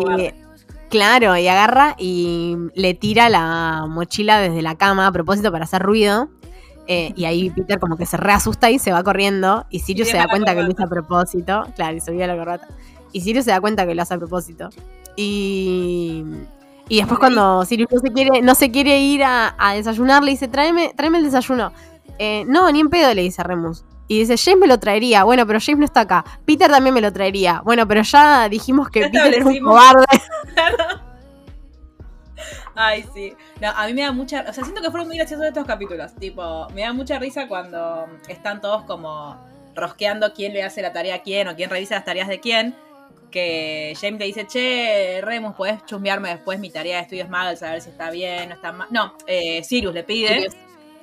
claro, y agarra y le tira la mochila desde la cama a propósito para hacer ruido. Eh, y ahí Peter como que se reasusta y se va corriendo. Y Sirius Y se da cuenta que lo hizo a propósito. Claro, y se olvida la corbata. Y Sirius se da cuenta que lo hace a propósito. Y, y después cuando Sirius no se quiere, no se quiere ir a, a desayunar, le dice, tráeme, tráeme el desayuno. Eh, no, ni en pedo, le dice Remus. Y dice, James me lo traería. Bueno, pero James no está acá. Peter también me lo traería. Bueno, pero ya dijimos que Peter era un cobarde. Ay, sí. No, a mí me da mucha. O sea, siento que fueron muy graciosos estos capítulos. Tipo, me da mucha risa cuando están todos como rosqueando quién le hace la tarea a quién o quién revisa las tareas de quién. Que James le dice, che, Remus, ¿puedes chusmearme después mi tarea de estudios Muggles a ver si está bien, no está mal? No, eh, Sirius le pide. Sirius.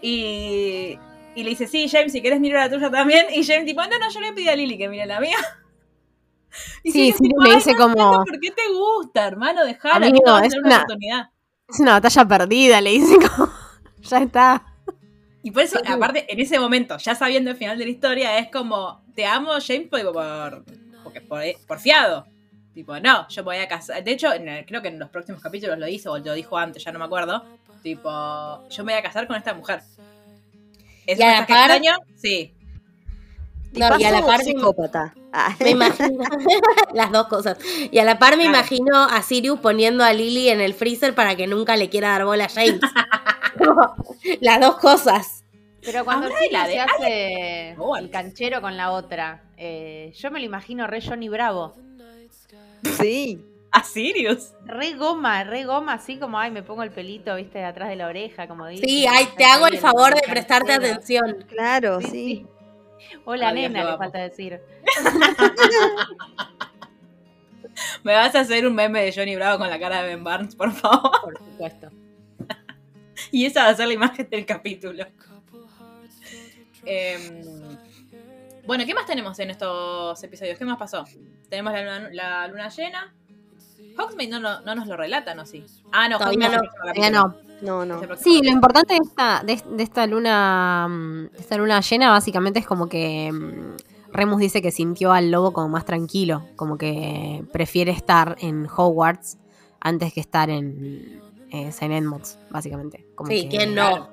Y, y le dice, sí, James, si quieres mirar la tuya también. Y James, tipo, no, no, yo le pedí a Lily que mire la mía. Y Sí, Sirius, Sirius le "Ay, dice no como- ¿Por qué te gusta, hermano? Dejar Amigo, a es una- una oportunidad. Es una batalla perdida, le dice como. ya está. Y por eso, aparte, en ese momento, ya sabiendo el final de la historia, es como, te amo, James, por, porque por, por fiado. Tipo, no, yo me voy a casar. De hecho, en el- creo que en los próximos capítulos lo hizo, o lo dijo antes, ya no me acuerdo. Tipo, yo me voy a casar con esta mujer. ¿Es Y a un la mensaje par- extraño? Sí. No, y a la par me- psicópata. Ah. Me imagino las dos cosas. Y a la par me Claro. imagino a Sirius poniendo a Lily en el freezer para que nunca le quiera dar bola a James. Las dos cosas. Pero cuando Sirius la de se hace el canchero con la otra, eh, yo me lo imagino re Johnny Bravo. Sí. A Sirius. Re goma, re goma, así como, ay, me pongo el pelito, viste, atrás de la oreja, como dice. Sí, ay, te hago el favor de prestarte atención. Claro, Sí, sí. sí. Hola, nena, le falta decir. ¿Me vas a hacer un meme de Johnny Bravo con la cara de Ben Barnes, por favor? Por supuesto. Y esa va a ser la imagen del capítulo. Em, bueno, ¿qué más tenemos en estos episodios? ¿Qué más pasó? Tenemos la luna, la luna llena. Hogsmeade no, no, no nos lo relatan, ¿o sí? Ah, no, Todavía no, no. No, Sí, lo importante de esta, de, de esta luna. mm, Esta luna llena básicamente es como que mm, Remus dice que sintió al lobo como más tranquilo. Como que prefiere estar en Hogwarts antes que estar en eh, St. Edmunds, básicamente. Como Sí, que- ¿quién no?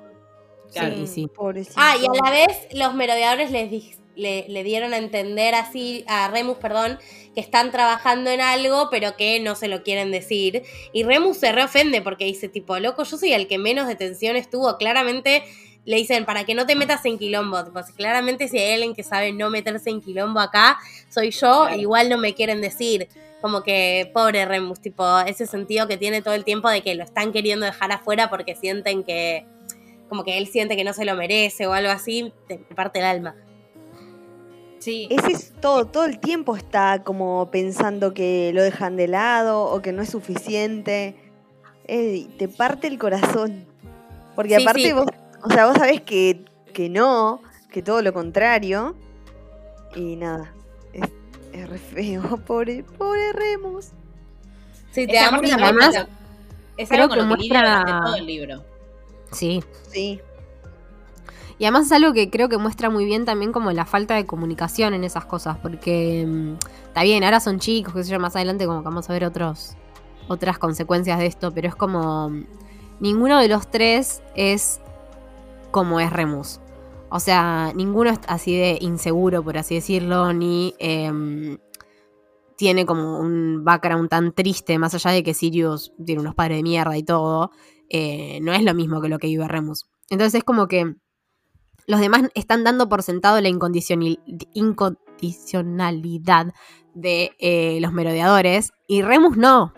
Claro. Sí, sí. Pobrecito. Ah, y a la vez los merodeadores les di- le, le dieron a entender así, a Remus, perdón, que están trabajando en algo, pero que no se lo quieren decir. Y Remus se reofende porque dice, tipo, loco, yo soy el que menos detención estuvo. Claramente le dicen, para que no te metas en quilombo. Claramente si hay alguien que sabe no meterse en quilombo acá, soy yo, Claro. igual no me quieren decir. Como que, pobre Remus, tipo, ese sentido que tiene todo el tiempo de que lo están queriendo dejar afuera porque sienten que, como que él siente que no se lo merece o algo así, te parte el alma. Sí. Ese es todo, todo el tiempo está como pensando que lo dejan de lado o que no es suficiente. Eh, te parte el corazón. Porque Sí, aparte sí. vos, o sea, vos sabés que, que no, que todo lo contrario. Y nada, es, es re feo, pobre, pobre Remus. Sí, te pena. es creo algo con que muestra- durante todo el libro. Sí. Sí, Y además es algo que creo que muestra muy bien también como la falta de comunicación en esas cosas, porque mm, está bien, ahora son chicos, que sé yo, más adelante como que vamos a ver otros, otras consecuencias de esto, pero es como mm, ninguno de los tres es como es Remus. O sea, ninguno es así de inseguro, por así decirlo, ni em, tiene como un background tan triste, más allá de que Sirius tiene unos padres de mierda y todo, eh, no es lo mismo que lo que vive Remus. Entonces es como que los demás están dando por sentado la incondicionalidad de eh, los merodeadores y Remus no.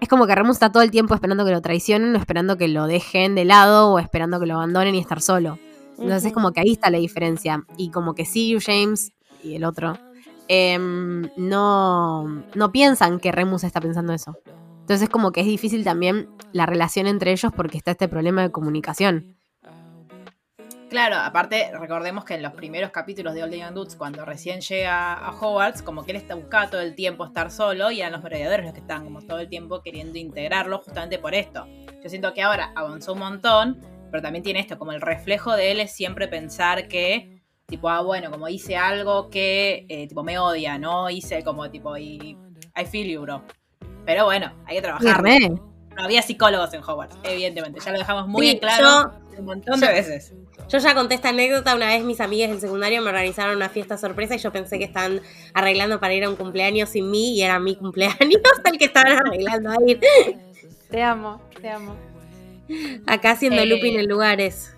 Es como que Remus está todo el tiempo esperando que lo traicionen o esperando que lo dejen de lado o esperando que lo abandonen y estar solo. Entonces es como que ahí está la diferencia. Y como que Sirius James y el otro em, no, no piensan que Remus está pensando eso. Entonces es como que es difícil también la relación entre ellos porque está este problema de comunicación. Claro, aparte, recordemos que en los primeros capítulos de Old Young Dudes, cuando recién llega a Hogwarts, como que él está buscando todo el tiempo estar solo y eran los merodeadores los que están como todo el tiempo queriendo integrarlo justamente por esto. Yo siento que ahora avanzó un montón, pero también tiene esto, como el reflejo de él es siempre pensar que, tipo, ah, bueno, como hice algo que, eh, tipo, me odia, ¿no? Hice como, tipo, y I feel you, bro. Pero bueno, hay que trabajar. No había psicólogos en Hogwarts, evidentemente, ya lo dejamos muy Sí, en claro un montón de yo- veces. Yo ya conté esta anécdota, una vez mis amigas del secundario me organizaron una fiesta sorpresa y yo pensé que estaban arreglando para ir a un cumpleaños sin mí y era mi cumpleaños el que estaban arreglando a ir. Te amo, te amo. Acá haciendo Eh, looping en lugares.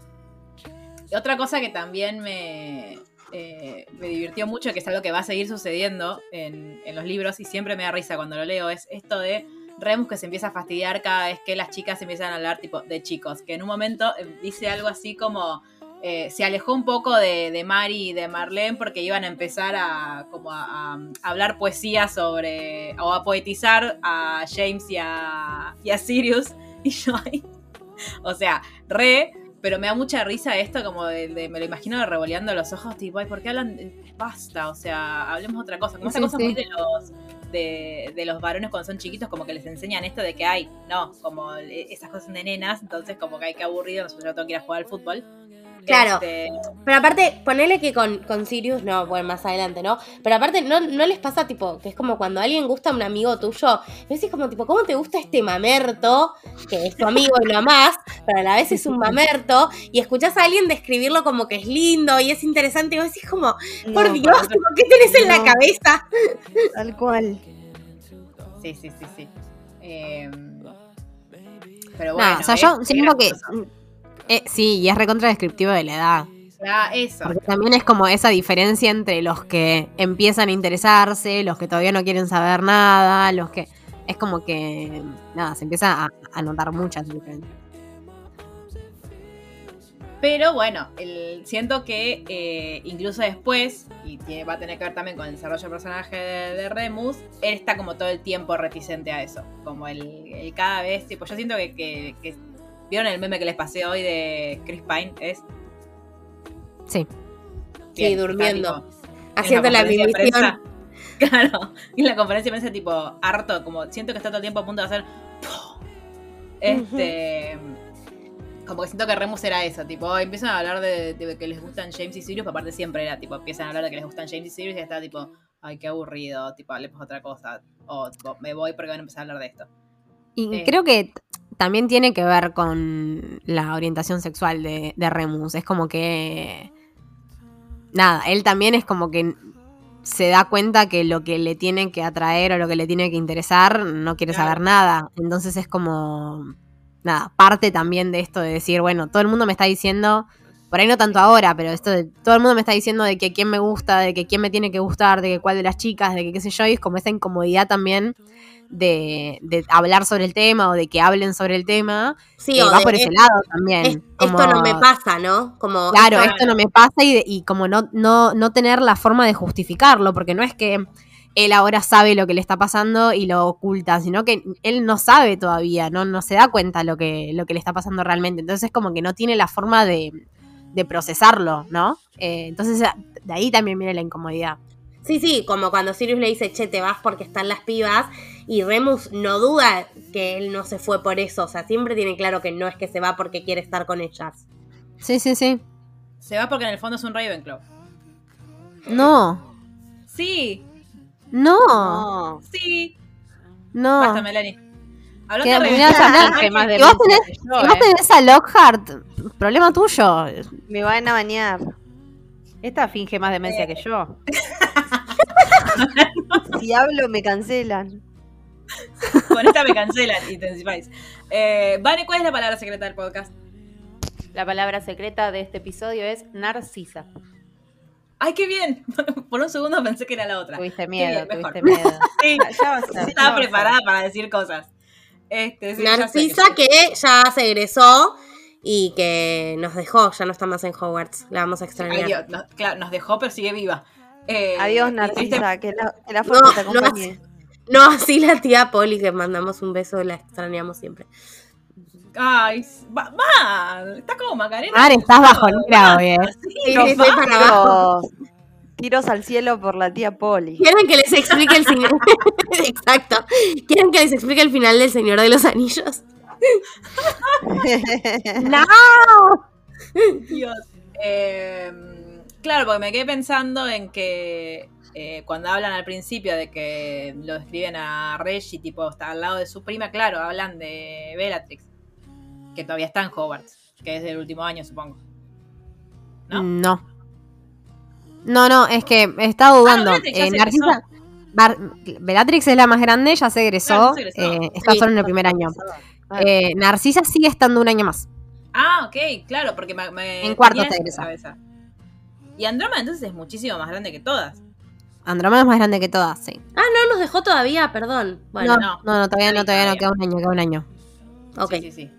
Y otra cosa que también me, eh, me divirtió mucho, que es algo que va a seguir sucediendo en, los libros y siempre me da risa cuando lo leo, es esto de Remus que se empieza a fastidiar cada vez que las chicas empiezan a hablar tipo de chicos, que en un momento eh, dice algo así como eh, se alejó un poco de, de Mari y de Marlene porque iban a empezar a como a, hablar poesía sobre o a poetizar a James y a, Sirius y yo o sea, re, pero me da mucha risa esto, como de, de- me lo imagino revoleando los ojos, tipo, ay, ¿por qué hablan? de- Basta, o sea, hablemos otra cosa. Como esa cosa sí. muy de los, de, de los varones cuando son chiquitos, como que les enseñan esto de que hay, no, como eh, esas cosas de nenas, entonces como que hay que aburrido, nosotros yo tengo que ir a jugar al fútbol. Claro. Este, Pero aparte, ponele que con, con Sirius, no, bueno, más adelante, ¿no? Pero aparte, ¿no, ¿no les pasa tipo que es como cuando a alguien gusta a un amigo tuyo? Y decís como tipo, ¿cómo te gusta este mamerto? Que es tu amigo y lo amás, pero a la vez es un mamerto. Y escuchás a alguien describirlo como que es lindo y es interesante. Y vos decís como, por No, Dios, tipo, ¿qué tenés en la cabeza? Tal cual. sí, sí, sí, sí. Eh, pero bueno. o sea, yo siento que. Eh, sí, y es recontra descriptivo de la edad. Ya, eso. Porque también es como esa diferencia entre los que empiezan a interesarse, los que todavía no quieren saber nada, los que. Es como que. Nada, se empieza a, a notar muchas diferencias. Pero bueno, el- siento que eh, incluso después, y tiene- va a tener que ver también con el desarrollo del personaje de, de Remus, él está como todo el tiempo reticente a eso. Como el, el cada vez, tipo, yo siento que, que- que- ¿Vieron el meme que les pasé hoy de Chris Pine? ¿Es? Sí. Sí, durmiendo. tipo, Haciendo la de misión. Claro, y en la conferencia de prensa tipo harto, como siento que está todo el tiempo a punto de hacer ¡pum! este como que siento que Remus era eso, tipo, empiezan a hablar de, de que les gustan James y Sirius, pero aparte siempre era tipo, empiezan a hablar de que les gustan James y Sirius y está tipo, ay, qué aburrido, tipo, hablemos otra cosa, o tipo, me voy porque van a empezar a hablar de esto. Y Eh. creo que también tiene que ver con la orientación sexual de, de Remus. Es como que. Nada, él también es como que se da cuenta que lo que le tiene que atraer o lo que le tiene que interesar no quiere Claro. saber nada. Entonces es como. Nada, parte también de esto de decir, bueno, todo el mundo me está diciendo. Por ahí no tanto ahora, pero esto de todo el mundo me está diciendo de que quién me gusta, de que quién me tiene que gustar, de que cuál de las chicas, de que qué sé yo, y es como esa incomodidad también de, de hablar sobre el tema o de que hablen sobre el tema, Sí, eh, o va por ese es- lado también. es- como- esto no me pasa, ¿no? Como Claro, esto no me pasa y, como no, no, no tener la forma de justificarlo, porque no es que él ahora sabe lo que le está pasando y lo oculta, sino que él no sabe todavía, no, no se da cuenta lo que, lo que le está pasando realmente. Entonces es como que no tiene la forma de, de procesarlo, ¿no? Eh, entonces de ahí también viene la incomodidad. Sí, sí, como cuando Sirius le dice, che, te vas porque están las pibas, y Remus no duda que él no se fue por eso, o sea, siempre tiene claro que no es que se va porque quiere estar con ellas. Sí, sí, sí. Se va porque en el fondo es un Ravenclaw. No, Sí, no, No. sí. no. Basta, Melanie. Hablando Que de Ravenclaw, que más que- de Si vos demencia tenés, que si yo, vos eh. tenés a Lockhart, problema tuyo. Me van a bañar. Esta finge más demencia que yo. Si hablo, me cancelan. Con esta me cancelan Intensifáis. Eh, Vane, ¿cuál es la palabra secreta del podcast? La palabra secreta de este episodio es narcisa. ¡Ay, qué bien! Por un segundo pensé que era la otra. Tuviste miedo, bien, tuviste miedo. Sí, Ya va a ya estaba a preparada para decir cosas. Este, sí, ya sé Narcisa que- que ya se egresó y que nos dejó, ya no está más en Hogwarts, la vamos a Ay, extrañar. Dios, no, claro, nos dejó, pero sigue viva. Eh, Adiós, Narcisa. Que la, que la fuerza No, te acompañe. No, así la tía Poli, que mandamos un beso, la extrañamos siempre. Ay, va, va, está como Macarena. Mar, estás bajonera hoy, eh. Sí, Sí, sí, estoy para abajo. Tiros, al cielo por la tía Poli. ¿Quieren que les explique el final? Exacto. ¿Quieren que les explique el final del Señor de los Anillos? ¡No! Dios. Eh, claro, porque me quedé pensando en que eh, cuando hablan al principio de que lo describen a Reggie, tipo, está al lado de su prima, claro, hablan de Bellatrix, que todavía está en Hogwarts, que es del último año, supongo. ¿No? No. No, no, es que estaba dudando. Ah, Bellatrix ya Eh, se Narcisa. Bar- Bellatrix es la más grande, ya se egresó. Claro, ya se egresó. eh, está Sí. solo en el primer año. Ah. Eh, Narcisa sigue estando un año más. Ah, ok, claro, porque me, me En cuarto la egresa. cabeza. Y Andrómeda entonces es muchísimo más grande que todas. Andrómeda es más grande que todas, sí. Ah, no nos dejó todavía, perdón. Bueno, no, no. no, no, todavía no, todavía no queda un año, queda un año. ok. Sí, sí, sí.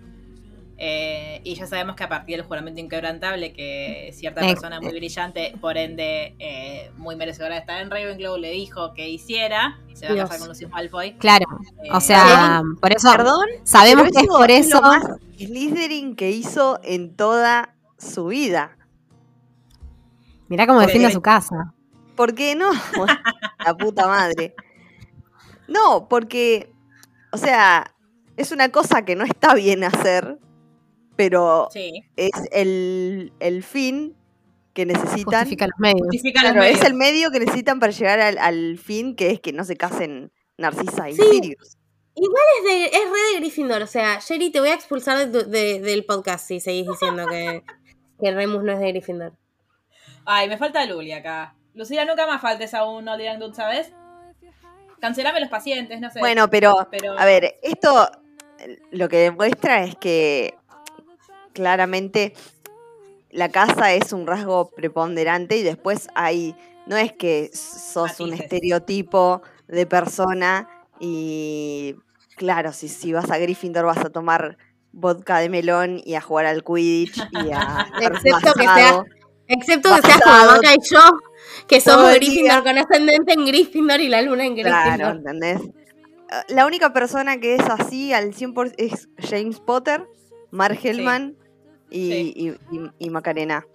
Eh, y ya sabemos que a partir del juramento inquebrantable, que cierta Eh, persona muy brillante, por ende eh, muy merecedora de estar en Ravenclaw, le dijo que hiciera, se va a casar con Lucius Malfoy. Claro, Eh, o sea, por eso Perdón, sabemos que es eso por es eso. lo más Slytherin que hizo en toda su vida. Mirá cómo defiende a su casa. ¿Por qué no? La puta madre. No, porque, o sea, es una cosa que no está bien hacer, pero Sí, es el, el fin que necesitan. Justifica los medios. justifica los Claro, es el medio que necesitan para llegar al, al fin, que es que no se casen Narcisa y Sí. Sirius. Es, de, es re de Gryffindor, o sea, Sherry, te voy a expulsar de tu- de- del podcast si seguís diciendo que, que Remus no es de Gryffindor. Ay, me falta Luli acá. Lucila, nunca más faltes a un Old Young Dude, ¿sabes? Cancelame los pacientes, no sé. Bueno, pero, pero a ver, esto lo que demuestra es que claramente la casa es un rasgo preponderante y después hay, no es que sos un estereotipo de persona y claro, si, si vas a Gryffindor vas a tomar vodka de melón y a jugar al Quidditch y a Excepto que basado. Excepto que seas como y yo, que somos Gryffindor con ascendente en Gryffindor y la luna en Gryffindor. Claro, ¿entendés? Eh, La única persona que es así al 100% es James Potter, Mark Hellman y, Sí. y- y- y Macarena.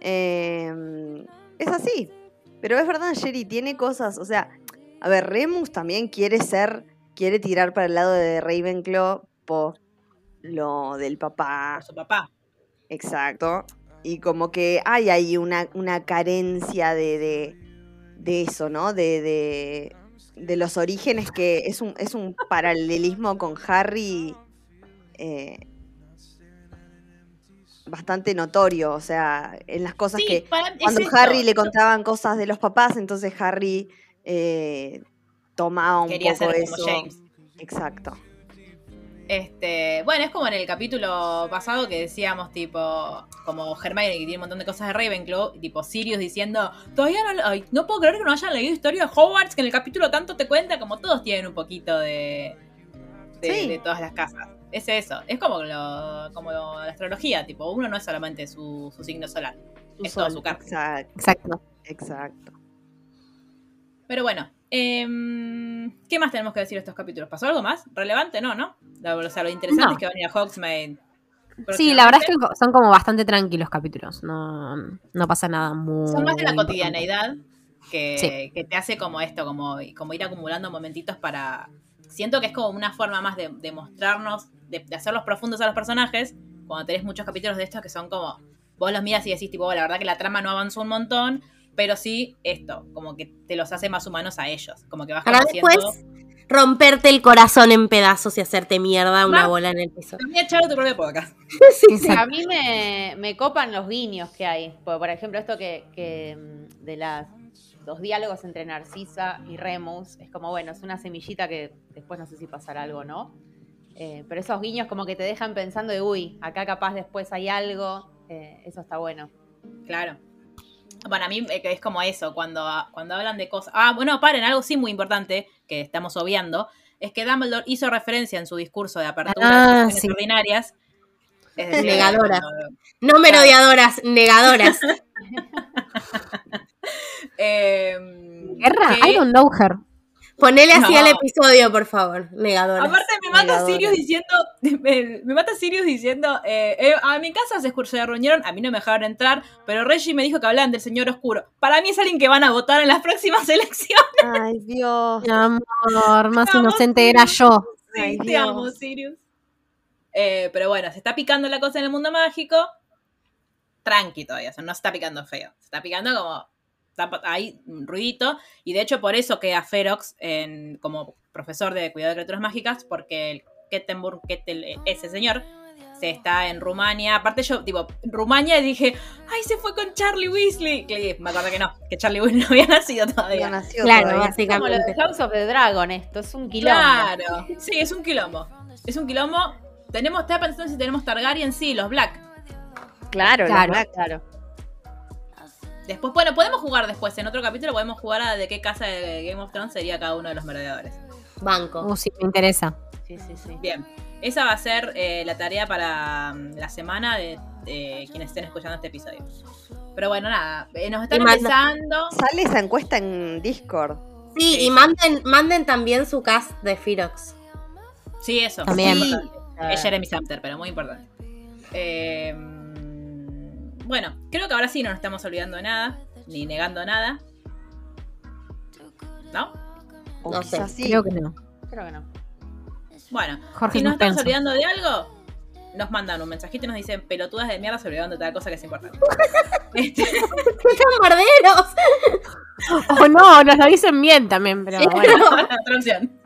Eh, es así. Pero es verdad, Sherry, tiene cosas. O sea, a ver, Remus también quiere ser, quiere tirar para el lado de Ravenclaw por lo del papá. Por su papá. Exacto. Y como que hay ahí una, una carencia de, de, de eso, ¿no? De, de, de los orígenes que es un, es un paralelismo con Harry eh, bastante notorio. O sea, en las cosas Sí, que es cuando esto. Harry le contaban cosas de los papás, entonces Harry eh, tomaba un Quería poco ser eso. como James. Exacto. Este, bueno, es como en el capítulo pasado que decíamos, tipo, como Hermione que tiene un montón de cosas de Ravenclaw, y tipo Sirius diciendo, todavía no, ay, no puedo creer que no hayan leído historia de Hogwarts, que en el capítulo tanto te cuenta, como todos tienen un poquito de, de, Sí. de todas las casas. Es eso, es como, lo, como la astrología, tipo, uno no es solamente su, su signo solar, Su es sol. su carta. Exacto. Exacto. Pero bueno, em, ¿qué más tenemos que decir de estos capítulos? ¿Pasó algo más? ¿Relevante? No, ¿no? Lo- O sea, lo interesante No. es que van a ir a Hogsmeade. Sí, la verdad es que son como bastante tranquilos capítulos. No, no pasa nada muy. Son más de la cotidianeidad que, Sí. que te hace como esto, como, como ir acumulando momentitos para... Siento que es como una forma más de, de mostrarnos, de, de hacerlos profundos a los personajes, cuando tenés muchos capítulos de estos que son como... Vos los miras y decís, tipo, "Oh, la verdad que la trama no avanzó un montón, pero sí esto, como que te los hace más humanos a ellos, como que vas Para conociendo... después romperte el corazón en pedazos y hacerte mierda una bola en el piso. También echar tu propio podcast. Sí, sí. A mí me, me copan los guiños que hay. Por, por ejemplo, esto que, que, mm, de las los diálogos entre Narcisa y Remus, es como, bueno, es una semillita que después no sé si pasará algo o no. Eh, pero esos guiños como que te dejan pensando de, uy, acá capaz después hay algo. eh, eso está bueno. Claro. Para mí eh, es como eso, cuando, cuando hablan de cosas... Ah, bueno, paren, algo sí muy importante que estamos obviando, es que Dumbledore hizo referencia en su discurso de apertura Ah, sí. ordinarias. Es decir, Negadoras. cuando- No merodeadoras, negadoras. eh, Guerra, que- I don't know her. Ponele así No. al episodio, por favor. Negadoras. Aparte mata Negadoras. Sirius diciendo, me, me mata Sirius diciendo, eh, eh, a mi casa se, se reunieron, a mí no me dejaron entrar, pero Reggie me dijo que hablaban del señor oscuro. Para mí es alguien que van a votar en las próximas elecciones. Ay, Dios. Mi amor, más inocente era yo. Sí, Ay, te Dios. amo, Sirius. Eh, pero bueno, se está picando la cosa en el mundo mágico. Tranqui todavía, o sea, no se está picando feo. Se está picando como. Ahí un ruidito. Y de hecho, por eso queda Ferox en, como profesor de cuidado de criaturas mágicas, porque el Kettenburg, Kettel, eh, ese señor, se está en Rumania. Aparte, yo, tipo, Rumania y dije, ¡ay, se fue con Charlie Weasley! Me acordé que no, que Charlie Weasley no había nacido Había todavía. nacido Claro, todavía. Como lo de. House of the Dragon, esto es un quilombo. Claro, sí, es un quilombo. Es un quilombo. Tenemos, estaba pensando si tenemos Targaryen, sí, los Black. Claro, Claro. la- Claro. Después, bueno, podemos jugar después. En otro capítulo podemos jugar a de qué casa de Game of Thrones sería cada uno de los merodeadores. Banco. Uh, sí, me interesa. Sí, sí, sí. Bien. Esa va a ser eh, la tarea para mm, la semana de, de quienes estén escuchando este episodio. Pero bueno, nada. eh, nos están empezando. Sale esa encuesta en Discord. Sí, Sí. y manden, manden también su cast de Firox. Sí, eso. También. Sí. Es Jeremy Sumter, pero muy importante. Eh, bueno, creo que ahora sí no nos estamos olvidando de nada, ni negando nada. ¿No? O No quizás sé, sí. Creo que no. Creo que no. Bueno, Jorge si nos estamos olvidando de algo, nos mandan un mensajito y nos dicen pelotudas de mierda se olvidaron de tal cosa que es importante. Este, ¡Qué bombarderos! O no, nos lo dicen bien también, pero bueno. otra opción.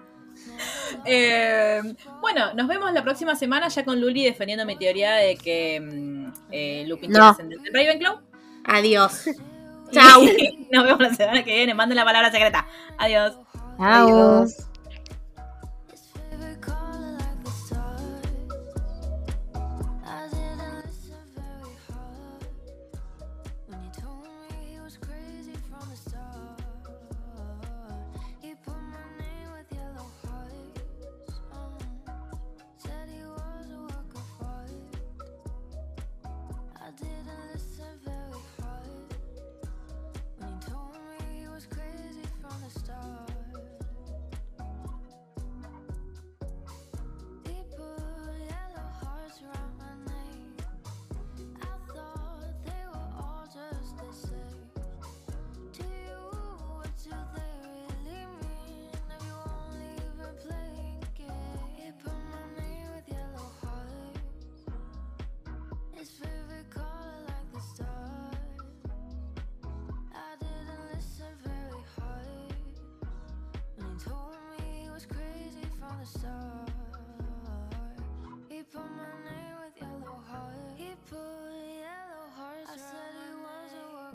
Eh, bueno, nos vemos la próxima semana ya con Luli defendiendo mi teoría de que mm, eh, Lupin No. tiene ascendente en Ravenclaw. Adiós. Chau. Y nos vemos la semana que viene. Manden la palabra secreta. Adiós. Chao. Adiós.